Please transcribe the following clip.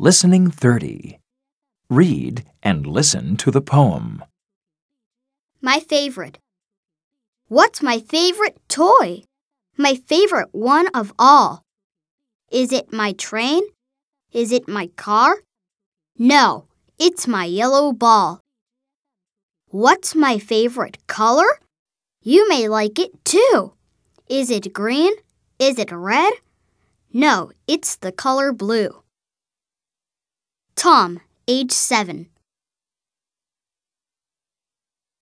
Listening 30. Read and listen to the poem. My favorite. What's my favorite toy? My favorite one of all. Is it my train? Is it my car? No, it's my yellow ball. What's my favorite color? You may like it too. Is it green? Is it red? No, it's the color blue. Tom, age 7.